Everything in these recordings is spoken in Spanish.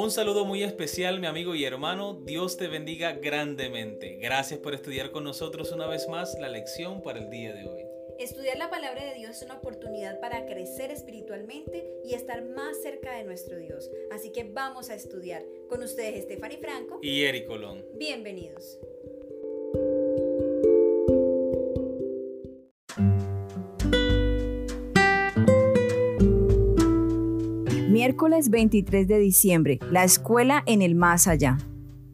Un saludo muy especial, mi amigo y hermano. Dios te bendiga grandemente. Gracias por estudiar con nosotros una vez más la lección para el día de hoy. Estudiar la palabra de Dios es una oportunidad para crecer espiritualmente y estar más cerca de nuestro Dios. Así que vamos a estudiar. Con ustedes, Stephanie Franco y Eric Colón. Bienvenidos. Miércoles 23 de diciembre, la escuela en el más allá.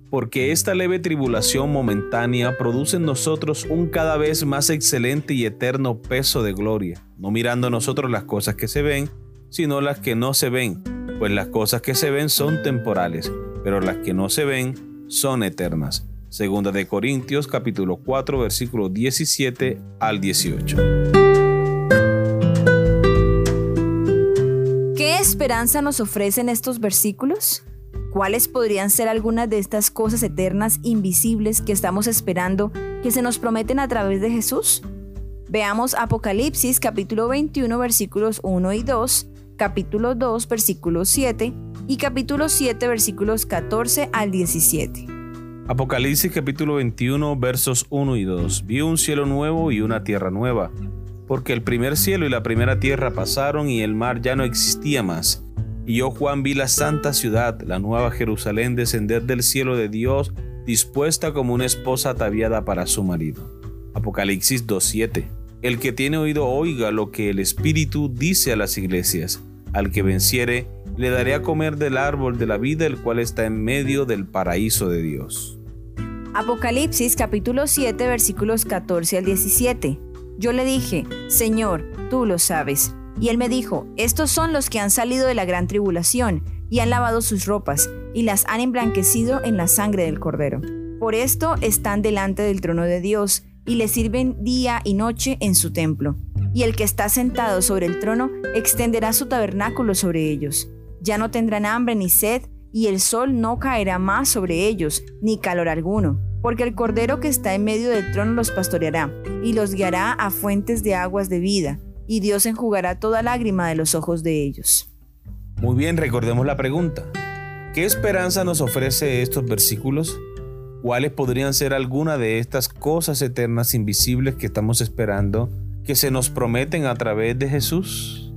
Porque esta leve tribulación momentánea produce en nosotros un cada vez más excelente y eterno peso de gloria, no mirando nosotros las cosas que se ven, sino las que no se ven, pues las cosas que se ven son temporales, pero las que no se ven son eternas. Segunda de Corintios capítulo 4 versículo 17 al 18. Esperanza nos ofrecen estos versículos? ¿Cuáles podrían ser algunas de estas cosas eternas invisibles que estamos esperando que se nos prometen a través de Jesús? Veamos Apocalipsis capítulo 21 versículos 1 y 2, capítulo 2 versículo 7 y capítulo 7 versículos 14 al 17. Apocalipsis capítulo 21 versos 1 y 2. Vi un cielo nuevo y una tierra nueva porque el primer cielo y la primera tierra pasaron y el mar ya no existía más. Y yo Juan vi la santa ciudad, la nueva Jerusalén, descender del cielo de Dios, dispuesta como una esposa ataviada para su marido. Apocalipsis 2.7 El que tiene oído oiga lo que el Espíritu dice a las iglesias. Al que venciere, le daré a comer del árbol de la vida, el cual está en medio del paraíso de Dios. Apocalipsis capítulo 7 versículos 14 al 17 yo le dije, Señor, tú lo sabes. Y él me dijo, estos son los que han salido de la gran tribulación, y han lavado sus ropas, y las han emblanquecido en la sangre del Cordero. Por esto están delante del trono de Dios, y le sirven día y noche en su templo. Y el que está sentado sobre el trono extenderá su tabernáculo sobre ellos. Ya no tendrán hambre ni sed, y el sol no caerá más sobre ellos, ni calor alguno porque el Cordero que está en medio del trono los pastoreará y los guiará a fuentes de aguas de vida, y Dios enjugará toda lágrima de los ojos de ellos. Muy bien, recordemos la pregunta. ¿Qué esperanza nos ofrece estos versículos? ¿Cuáles podrían ser algunas de estas cosas eternas invisibles que estamos esperando que se nos prometen a través de Jesús?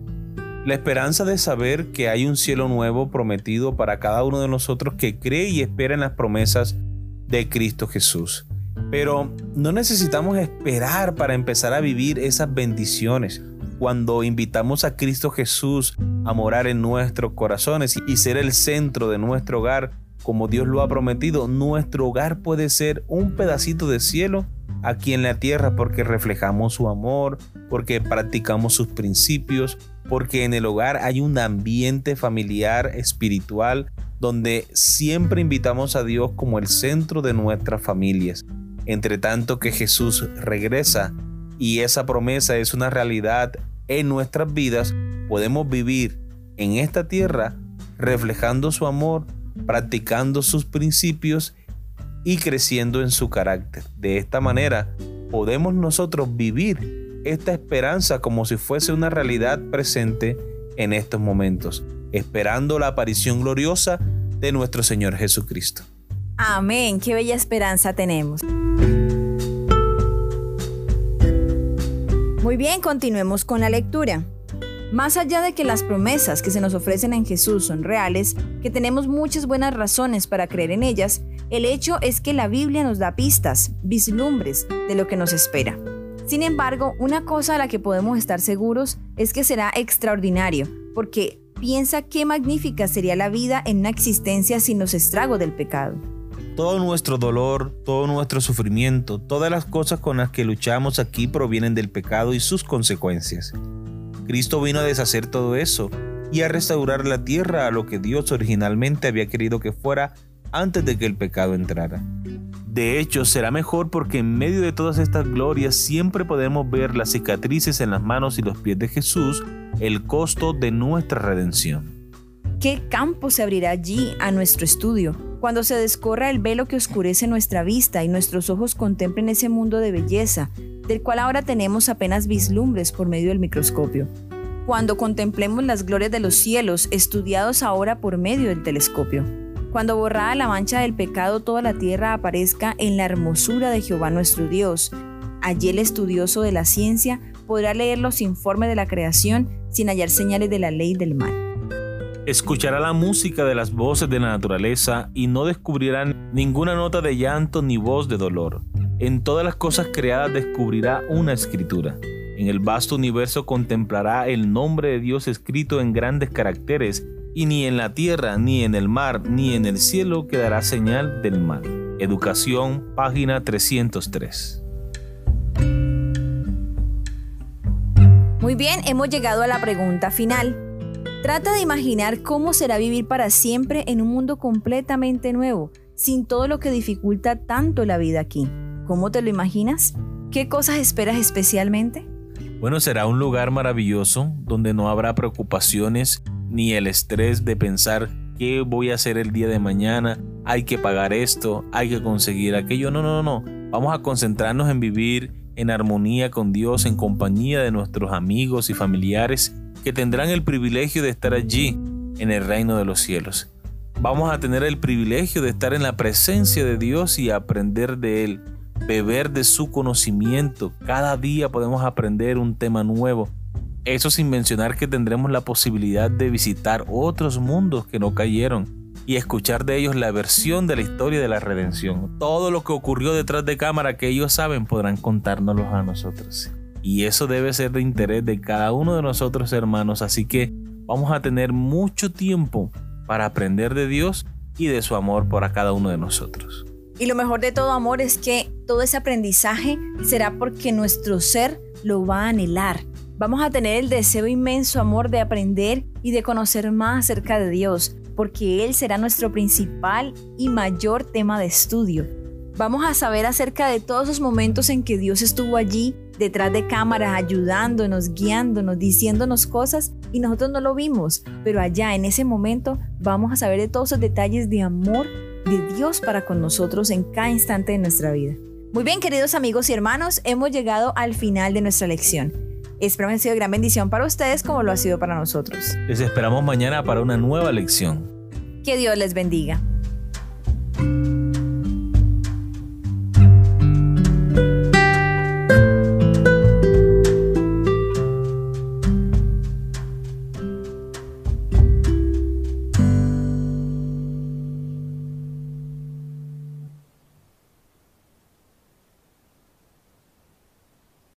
La esperanza de saber que hay un cielo nuevo prometido para cada uno de nosotros que cree y espera en las promesas de Cristo Jesús. Pero no necesitamos esperar para empezar a vivir esas bendiciones. Cuando invitamos a Cristo Jesús a morar en nuestros corazones y ser el centro de nuestro hogar, como Dios lo ha prometido, nuestro hogar puede ser un pedacito de cielo aquí en la tierra porque reflejamos su amor, porque practicamos sus principios, porque en el hogar hay un ambiente familiar, espiritual, donde siempre invitamos a Dios como el centro de nuestras familias. Entre tanto que Jesús regresa y esa promesa es una realidad en nuestras vidas, podemos vivir en esta tierra reflejando su amor, practicando sus principios y creciendo en su carácter. De esta manera podemos nosotros vivir esta esperanza como si fuese una realidad presente en estos momentos esperando la aparición gloriosa de nuestro Señor Jesucristo. Amén, qué bella esperanza tenemos. Muy bien, continuemos con la lectura. Más allá de que las promesas que se nos ofrecen en Jesús son reales, que tenemos muchas buenas razones para creer en ellas, el hecho es que la Biblia nos da pistas, vislumbres de lo que nos espera. Sin embargo, una cosa a la que podemos estar seguros es que será extraordinario, porque piensa qué magnífica sería la vida en una existencia sin los estragos del pecado. Todo nuestro dolor, todo nuestro sufrimiento, todas las cosas con las que luchamos aquí provienen del pecado y sus consecuencias. Cristo vino a deshacer todo eso y a restaurar la tierra a lo que Dios originalmente había querido que fuera antes de que el pecado entrara. De hecho, será mejor porque en medio de todas estas glorias siempre podemos ver las cicatrices en las manos y los pies de Jesús, el costo de nuestra redención. ¿Qué campo se abrirá allí a nuestro estudio? Cuando se descorra el velo que oscurece nuestra vista y nuestros ojos contemplen ese mundo de belleza, del cual ahora tenemos apenas vislumbres por medio del microscopio. cuando contemplemos las glorias de los cielos, estudiados ahora por medio del telescopio. Cuando borrada la mancha del pecado toda la tierra aparezca en la hermosura de Jehová nuestro Dios. Allí el estudioso de la ciencia podrá leer los informes de la creación sin hallar señales de la ley del mal. Escuchará la música de las voces de la naturaleza y no descubrirá ninguna nota de llanto ni voz de dolor. En todas las cosas creadas descubrirá una escritura. En el vasto universo contemplará el nombre de Dios escrito en grandes caracteres, y ni en la tierra, ni en el mar, ni en el cielo quedará señal del mal. Educación, página 303. Muy bien, hemos llegado a la pregunta final. Trata de imaginar cómo será vivir para siempre en un mundo completamente nuevo, sin todo lo que dificulta tanto la vida aquí. ¿Cómo te lo imaginas? ¿Qué cosas esperas especialmente? Bueno, será un lugar maravilloso donde no habrá preocupaciones ni el estrés de pensar qué voy a hacer el día de mañana, hay que pagar esto, hay que conseguir aquello. No, no, no. Vamos a concentrarnos en vivir en armonía con Dios, en compañía de nuestros amigos y familiares que tendrán el privilegio de estar allí en el reino de los cielos. Vamos a tener el privilegio de estar en la presencia de Dios y aprender de Él, beber de su conocimiento. Cada día podemos aprender un tema nuevo. Eso sin mencionar que tendremos la posibilidad de visitar otros mundos que no cayeron y escuchar de ellos la versión de la historia de la redención. Todo lo que ocurrió detrás de cámara que ellos saben podrán contárnoslo a nosotros. Y eso debe ser de interés de cada uno de nosotros hermanos, así que vamos a tener mucho tiempo para aprender de Dios y de su amor por cada uno de nosotros. Y lo mejor de todo amor es que todo ese aprendizaje será porque nuestro ser lo va a anhelar. Vamos a tener el deseo inmenso amor de aprender y de conocer más acerca de Dios, porque Él será nuestro principal y mayor tema de estudio. Vamos a saber acerca de todos los momentos en que Dios estuvo allí, detrás de cámaras, ayudándonos, guiándonos, diciéndonos cosas y nosotros no lo vimos, pero allá en ese momento vamos a saber de todos esos detalles de amor de Dios para con nosotros en cada instante de nuestra vida. Muy bien, queridos amigos y hermanos, hemos llegado al final de nuestra lección. Espero que sido de gran bendición para ustedes como lo ha sido para nosotros. Les esperamos mañana para una nueva lección. Que Dios les bendiga.